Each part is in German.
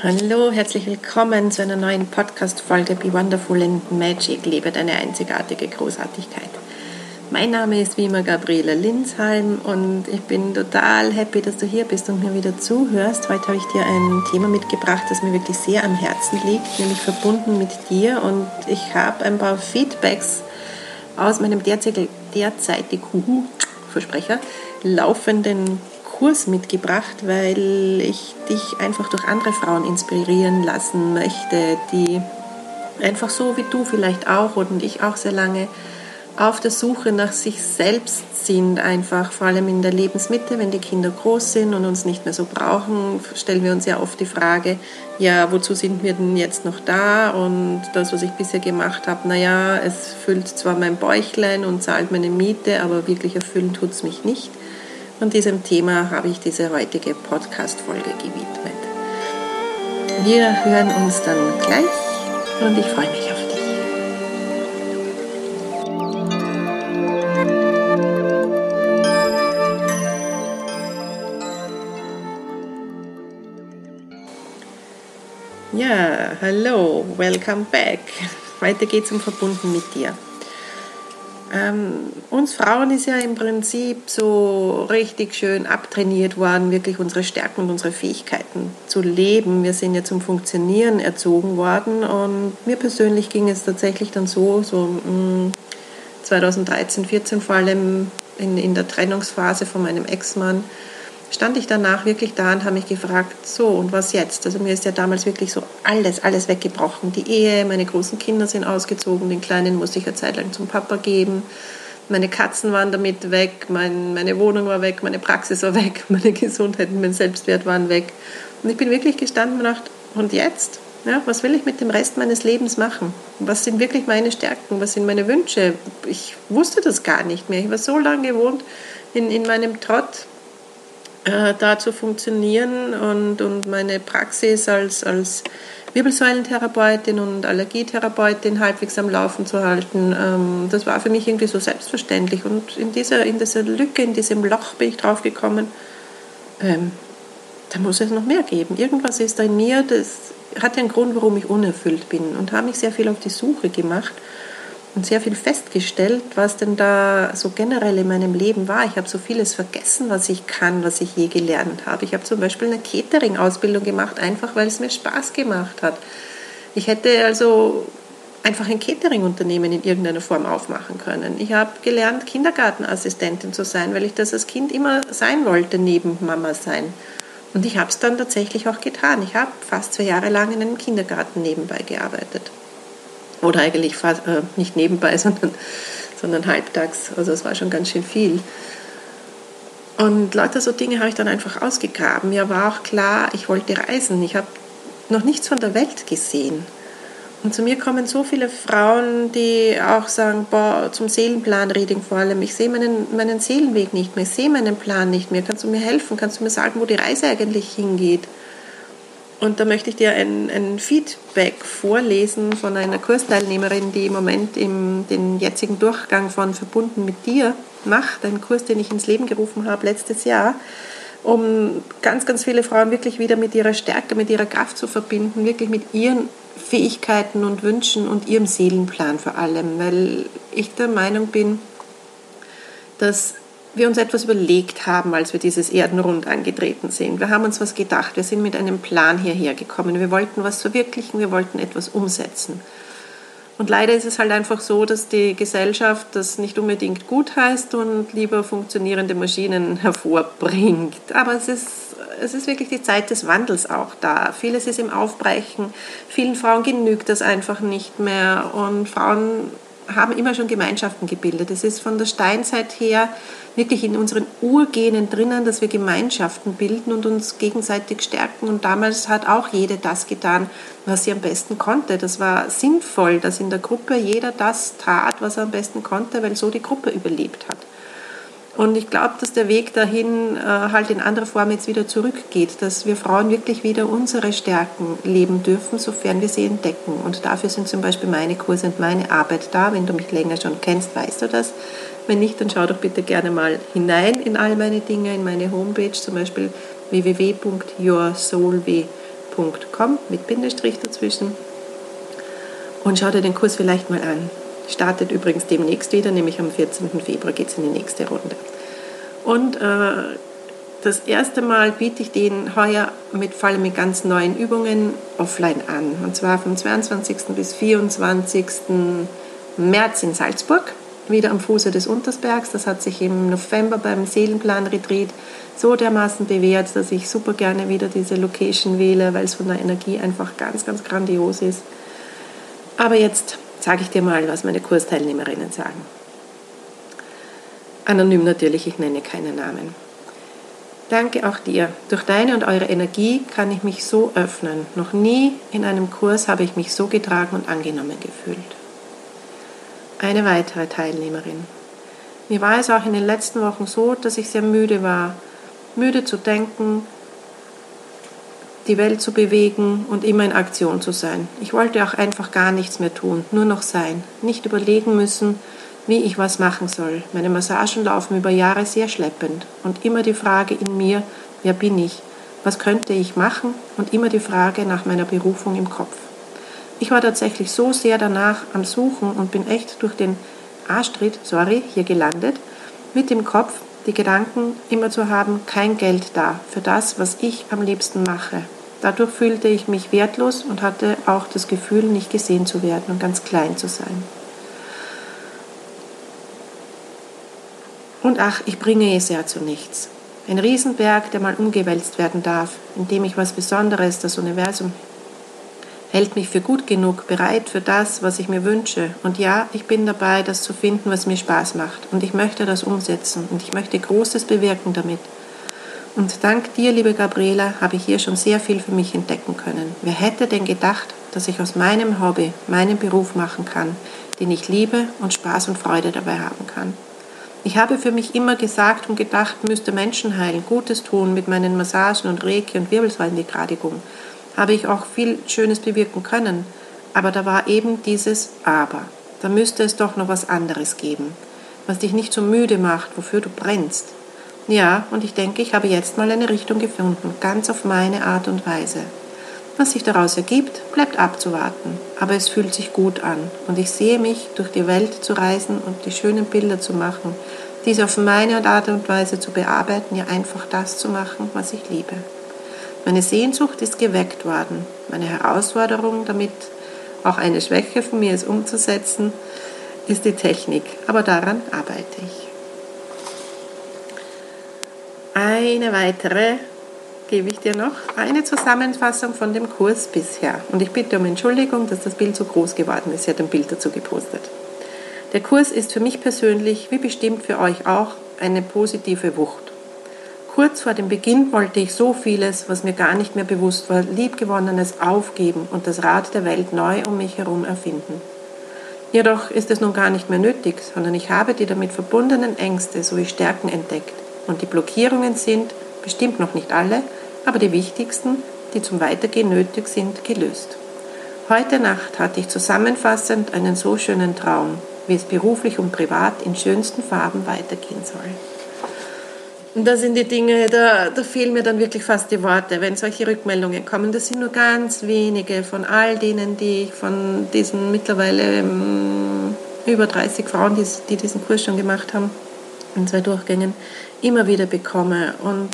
Hallo, herzlich willkommen zu einer neuen Podcast-Folge Be Wonderful and Magic. Lebe deine einzigartige Großartigkeit. Mein Name ist wie immer Gabriele Linsheim und ich bin total happy, dass du hier bist und mir wieder zuhörst. Heute habe ich dir ein Thema mitgebracht, das mir wirklich sehr am Herzen liegt, nämlich verbunden mit dir. Und ich habe ein paar Feedbacks aus meinem derzeitig, derzeitig Versprecher, laufenden Kurs mitgebracht, weil ich dich einfach durch andere Frauen inspirieren lassen möchte, die einfach so wie du vielleicht auch und ich auch sehr lange auf der Suche nach sich selbst sind, einfach vor allem in der Lebensmitte, wenn die Kinder groß sind und uns nicht mehr so brauchen, stellen wir uns ja oft die Frage, ja, wozu sind wir denn jetzt noch da? Und das, was ich bisher gemacht habe, naja, es füllt zwar mein Bäuchlein und zahlt meine Miete, aber wirklich erfüllen tut es mich nicht. Und diesem Thema habe ich diese heutige Podcast-Folge gewidmet. Wir hören uns dann gleich und ich freue mich auf dich. Ja, hallo, welcome back. Weiter geht's um Verbunden mit dir. Ähm, uns Frauen ist ja im Prinzip so richtig schön abtrainiert worden, wirklich unsere Stärken und unsere Fähigkeiten zu leben. Wir sind ja zum Funktionieren erzogen worden und mir persönlich ging es tatsächlich dann so, so 2013, mm, 14 vor allem in, in der Trennungsphase von meinem Ex-Mann, stand ich danach wirklich da und habe mich gefragt, so und was jetzt? Also mir ist ja damals wirklich so alles, alles weggebrochen. Die Ehe, meine großen Kinder sind ausgezogen, den Kleinen musste ich eine Zeit lang zum Papa geben. Meine Katzen waren damit weg, mein, meine Wohnung war weg, meine Praxis war weg, meine Gesundheit und mein Selbstwert waren weg. Und ich bin wirklich gestanden und gedacht, und jetzt? Ja, was will ich mit dem Rest meines Lebens machen? Was sind wirklich meine Stärken? Was sind meine Wünsche? Ich wusste das gar nicht mehr. Ich war so lange gewohnt in, in meinem Trott, äh, da zu funktionieren und, und meine Praxis als, als Wirbelsäulentherapeutin und Allergietherapeutin halbwegs am Laufen zu halten, ähm, das war für mich irgendwie so selbstverständlich. Und in dieser, in dieser Lücke, in diesem Loch bin ich drauf gekommen, ähm, da muss es noch mehr geben. Irgendwas ist da in mir, das hat einen Grund, warum ich unerfüllt bin und habe mich sehr viel auf die Suche gemacht und sehr viel festgestellt, was denn da so generell in meinem Leben war. Ich habe so vieles vergessen, was ich kann, was ich je gelernt habe. Ich habe zum Beispiel eine Catering-Ausbildung gemacht, einfach weil es mir Spaß gemacht hat. Ich hätte also einfach ein Catering-Unternehmen in irgendeiner Form aufmachen können. Ich habe gelernt, Kindergartenassistentin zu sein, weil ich das als Kind immer sein wollte, neben Mama sein. Und ich habe es dann tatsächlich auch getan. Ich habe fast zwei Jahre lang in einem Kindergarten nebenbei gearbeitet. Oder eigentlich fast, äh, nicht nebenbei, sondern, sondern halbtags. Also es war schon ganz schön viel. Und lauter so Dinge habe ich dann einfach ausgegraben. Mir war auch klar, ich wollte reisen. Ich habe noch nichts von der Welt gesehen. Und zu mir kommen so viele Frauen, die auch sagen, boah, zum Seelenplan-Reading vor allem, ich sehe meinen, meinen Seelenweg nicht mehr, ich sehe meinen Plan nicht mehr. Kannst du mir helfen? Kannst du mir sagen, wo die Reise eigentlich hingeht? Und da möchte ich dir ein, ein, Feedback vorlesen von einer Kursteilnehmerin, die im Moment im, den jetzigen Durchgang von Verbunden mit dir macht. Ein Kurs, den ich ins Leben gerufen habe letztes Jahr, um ganz, ganz viele Frauen wirklich wieder mit ihrer Stärke, mit ihrer Kraft zu verbinden, wirklich mit ihren Fähigkeiten und Wünschen und ihrem Seelenplan vor allem. Weil ich der Meinung bin, dass wir uns etwas überlegt haben, als wir dieses Erdenrund angetreten sind. Wir haben uns was gedacht, wir sind mit einem Plan hierher gekommen. Wir wollten was verwirklichen, wir wollten etwas umsetzen. Und leider ist es halt einfach so, dass die Gesellschaft das nicht unbedingt gut heißt und lieber funktionierende Maschinen hervorbringt. Aber es ist, es ist wirklich die Zeit des Wandels auch da. Vieles ist im Aufbrechen. Vielen Frauen genügt das einfach nicht mehr. Und Frauen haben immer schon Gemeinschaften gebildet. Es ist von der Steinzeit her wirklich in unseren Urgenen drinnen, dass wir Gemeinschaften bilden und uns gegenseitig stärken. Und damals hat auch jede das getan, was sie am besten konnte. Das war sinnvoll, dass in der Gruppe jeder das tat, was er am besten konnte, weil so die Gruppe überlebt hat. Und ich glaube, dass der Weg dahin äh, halt in anderer Form jetzt wieder zurückgeht, dass wir Frauen wirklich wieder unsere Stärken leben dürfen, sofern wir sie entdecken. Und dafür sind zum Beispiel meine Kurse und meine Arbeit da. Wenn du mich länger schon kennst, weißt du das. Wenn nicht, dann schau doch bitte gerne mal hinein in all meine Dinge, in meine Homepage, zum Beispiel www.gabriela.com mit Bindestrich dazwischen und schau dir den Kurs vielleicht mal an. Startet übrigens demnächst wieder, nämlich am 14. Februar geht es in die nächste Runde. Und äh, das erste Mal biete ich den heuer mit, vor allem mit ganz neuen Übungen offline an. Und zwar vom 22. bis 24. März in Salzburg, wieder am Fuße des Untersbergs. Das hat sich im November beim Seelenplan-Retreat so dermaßen bewährt, dass ich super gerne wieder diese Location wähle, weil es von der Energie einfach ganz, ganz grandios ist. Aber jetzt sage ich dir mal, was meine Kursteilnehmerinnen sagen. Anonym natürlich, ich nenne keine Namen. Danke auch dir. Durch deine und eure Energie kann ich mich so öffnen. Noch nie in einem Kurs habe ich mich so getragen und angenommen gefühlt. Eine weitere Teilnehmerin. Mir war es auch in den letzten Wochen so, dass ich sehr müde war. Müde zu denken, die Welt zu bewegen und immer in Aktion zu sein. Ich wollte auch einfach gar nichts mehr tun, nur noch sein. Nicht überlegen müssen, wie ich was machen soll. Meine Massagen laufen über Jahre sehr schleppend und immer die Frage in mir, wer bin ich? Was könnte ich machen? Und immer die Frage nach meiner Berufung im Kopf. Ich war tatsächlich so sehr danach am Suchen und bin echt durch den Arschtritt, sorry, hier gelandet, mit dem Kopf die Gedanken immer zu haben, kein Geld da für das, was ich am liebsten mache. Dadurch fühlte ich mich wertlos und hatte auch das Gefühl, nicht gesehen zu werden und ganz klein zu sein. Und ach, ich bringe es ja zu nichts. Ein Riesenberg, der mal umgewälzt werden darf, indem ich was Besonderes, das Universum hält mich für gut genug, bereit für das, was ich mir wünsche. Und ja, ich bin dabei, das zu finden, was mir Spaß macht. Und ich möchte das umsetzen. Und ich möchte Großes bewirken damit. Und dank dir, liebe Gabriela, habe ich hier schon sehr viel für mich entdecken können. Wer hätte denn gedacht, dass ich aus meinem Hobby meinen Beruf machen kann, den ich liebe und Spaß und Freude dabei haben kann? Ich habe für mich immer gesagt und gedacht, müsste Menschen heilen, Gutes tun mit meinen Massagen und Reiki und Wirbelsäulenbegradigung. Habe ich auch viel Schönes bewirken können. Aber da war eben dieses Aber. Da müsste es doch noch was anderes geben, was dich nicht so müde macht, wofür du brennst. Ja, und ich denke, ich habe jetzt mal eine Richtung gefunden, ganz auf meine Art und Weise. Was sich daraus ergibt, bleibt abzuwarten, aber es fühlt sich gut an und ich sehe mich, durch die Welt zu reisen und die schönen Bilder zu machen, diese auf meine Art und Weise zu bearbeiten, ja einfach das zu machen, was ich liebe. Meine Sehnsucht ist geweckt worden, meine Herausforderung damit, auch eine Schwäche von mir ist umzusetzen, ist die Technik, aber daran arbeite ich. Eine weitere gebe ich dir noch eine Zusammenfassung von dem Kurs bisher. Und ich bitte um Entschuldigung, dass das Bild so groß geworden ist. Sie hat ein Bild dazu gepostet. Der Kurs ist für mich persönlich, wie bestimmt für euch auch, eine positive Wucht. Kurz vor dem Beginn wollte ich so vieles, was mir gar nicht mehr bewusst war, liebgewonnenes aufgeben und das Rad der Welt neu um mich herum erfinden. Jedoch ist es nun gar nicht mehr nötig, sondern ich habe die damit verbundenen Ängste sowie Stärken entdeckt. Und die Blockierungen sind, bestimmt noch nicht alle, aber die wichtigsten, die zum Weitergehen nötig sind, gelöst. Heute Nacht hatte ich zusammenfassend einen so schönen Traum, wie es beruflich und privat in schönsten Farben weitergehen soll. Und das sind die Dinge, da, da fehlen mir dann wirklich fast die Worte, wenn solche Rückmeldungen kommen. Das sind nur ganz wenige von all denen, die ich von diesen mittlerweile ähm, über 30 Frauen, die, die diesen Kurs schon gemacht haben, in zwei Durchgängen, immer wieder bekomme. Und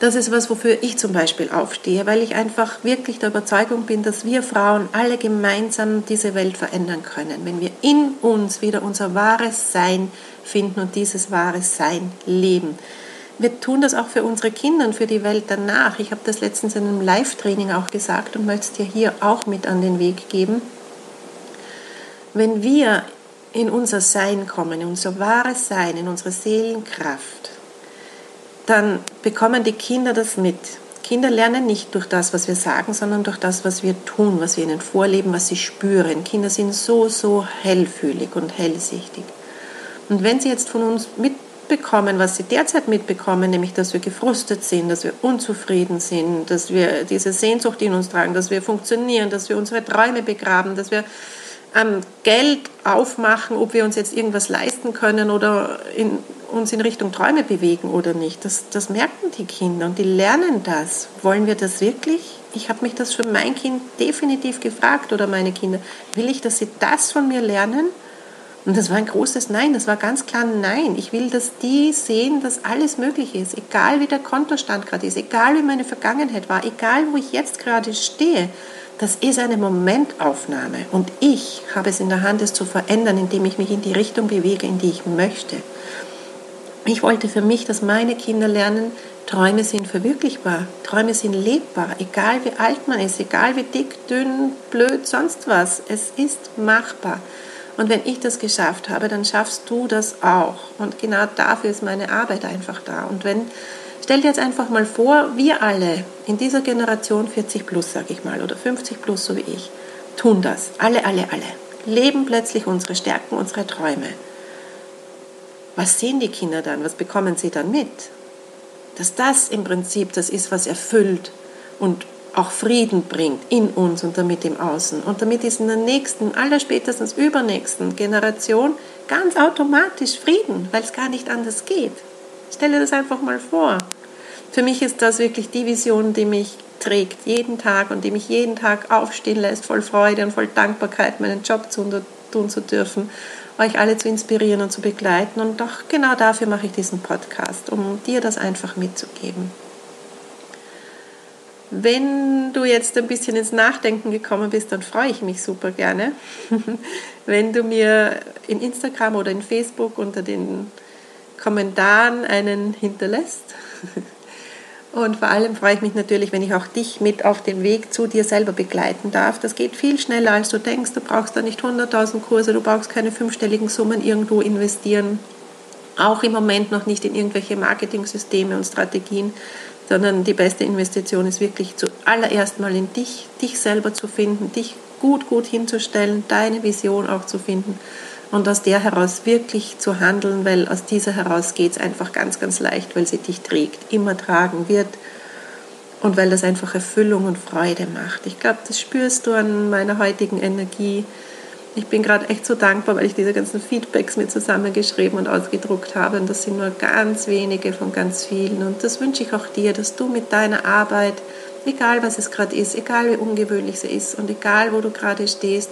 das ist was, wofür ich zum Beispiel aufstehe, weil ich einfach wirklich der Überzeugung bin, dass wir Frauen alle gemeinsam diese Welt verändern können, wenn wir in uns wieder unser wahres Sein finden und dieses wahre Sein leben. Wir tun das auch für unsere Kinder und für die Welt danach. Ich habe das letztens in einem Live-Training auch gesagt und möchte es dir hier auch mit an den Weg geben. Wenn wir in unser Sein kommen, in unser wahres Sein, in unsere Seelenkraft, dann bekommen die Kinder das mit. Kinder lernen nicht durch das, was wir sagen, sondern durch das, was wir tun, was wir ihnen vorleben, was sie spüren. Kinder sind so, so hellfühlig und hellsichtig. Und wenn sie jetzt von uns mitbekommen, was sie derzeit mitbekommen, nämlich dass wir gefrustet sind, dass wir unzufrieden sind, dass wir diese Sehnsucht in uns tragen, dass wir funktionieren, dass wir unsere Träume begraben, dass wir ähm, Geld aufmachen, ob wir uns jetzt irgendwas leisten können oder in uns in Richtung Träume bewegen oder nicht. Das, das merken die Kinder und die lernen das. Wollen wir das wirklich? Ich habe mich das für mein Kind definitiv gefragt oder meine Kinder. Will ich, dass sie das von mir lernen? Und das war ein großes Nein, das war ganz klar Nein. Ich will, dass die sehen, dass alles möglich ist, egal wie der Kontostand gerade ist, egal wie meine Vergangenheit war, egal wo ich jetzt gerade stehe. Das ist eine Momentaufnahme und ich habe es in der Hand, es zu verändern, indem ich mich in die Richtung bewege, in die ich möchte. Ich wollte für mich, dass meine Kinder lernen, Träume sind verwirklichbar, Träume sind lebbar, egal wie alt man ist, egal wie dick, dünn, blöd, sonst was. Es ist machbar. Und wenn ich das geschafft habe, dann schaffst du das auch. Und genau dafür ist meine Arbeit einfach da. Und wenn, stell dir jetzt einfach mal vor, wir alle in dieser Generation 40 plus, sage ich mal, oder 50 plus, so wie ich, tun das. Alle, alle, alle. Leben plötzlich unsere Stärken, unsere Träume was sehen die Kinder dann? Was bekommen sie dann mit? Dass das im Prinzip das ist, was erfüllt und auch Frieden bringt in uns und damit im Außen. Und damit ist in der nächsten, allerspätestens übernächsten Generation ganz automatisch Frieden, weil es gar nicht anders geht. Stelle das einfach mal vor. Für mich ist das wirklich die Vision, die mich trägt jeden Tag und die mich jeden Tag aufstehen lässt, voll Freude und voll Dankbarkeit, meinen Job zu tun zu dürfen euch alle zu inspirieren und zu begleiten. Und doch genau dafür mache ich diesen Podcast, um dir das einfach mitzugeben. Wenn du jetzt ein bisschen ins Nachdenken gekommen bist, dann freue ich mich super gerne, wenn du mir in Instagram oder in Facebook unter den Kommentaren einen hinterlässt. Und vor allem freue ich mich natürlich, wenn ich auch dich mit auf den Weg zu dir selber begleiten darf. Das geht viel schneller, als du denkst. Du brauchst da nicht 100.000 Kurse, du brauchst keine fünfstelligen Summen irgendwo investieren. Auch im Moment noch nicht in irgendwelche Marketing-Systeme und Strategien, sondern die beste Investition ist wirklich zuallererst mal in dich, dich selber zu finden, dich gut, gut hinzustellen, deine Vision auch zu finden und aus der heraus wirklich zu handeln, weil aus dieser heraus geht es einfach ganz, ganz leicht, weil sie dich trägt, immer tragen wird und weil das einfach Erfüllung und Freude macht. Ich glaube, das spürst du an meiner heutigen Energie. Ich bin gerade echt so dankbar, weil ich diese ganzen Feedbacks mit zusammengeschrieben und ausgedruckt habe. Und das sind nur ganz wenige von ganz vielen. Und das wünsche ich auch dir, dass du mit deiner Arbeit, egal was es gerade ist, egal wie ungewöhnlich sie ist und egal wo du gerade stehst,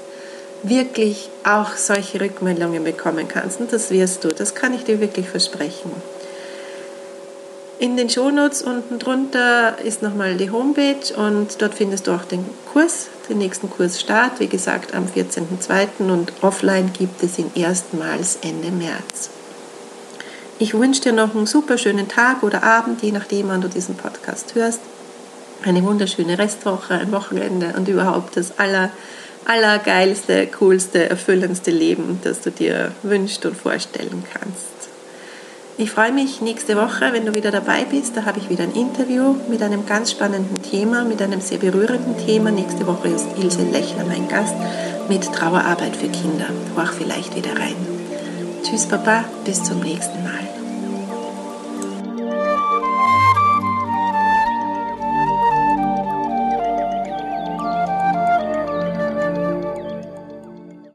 wirklich auch solche Rückmeldungen bekommen kannst. Und das wirst du, das kann ich dir wirklich versprechen. In den Shownotes unten drunter ist nochmal die Homepage und dort findest du auch den Kurs, den nächsten Kursstart, wie gesagt am 14.02. und offline gibt es ihn erstmals Ende März. Ich wünsche dir noch einen super schönen Tag oder Abend, je nachdem, wann du diesen Podcast hörst. Eine wunderschöne Restwoche, ein Wochenende und überhaupt das aller allergeilste, coolste, erfüllendste Leben, das du dir wünschst und vorstellen kannst. Ich freue mich nächste Woche, wenn du wieder dabei bist. Da habe ich wieder ein Interview mit einem ganz spannenden Thema, mit einem sehr berührenden Thema. Nächste Woche ist Ilse Lechner mein Gast mit Trauerarbeit für Kinder. Horch vielleicht wieder rein. Tschüss, Papa, bis zum nächsten Mal.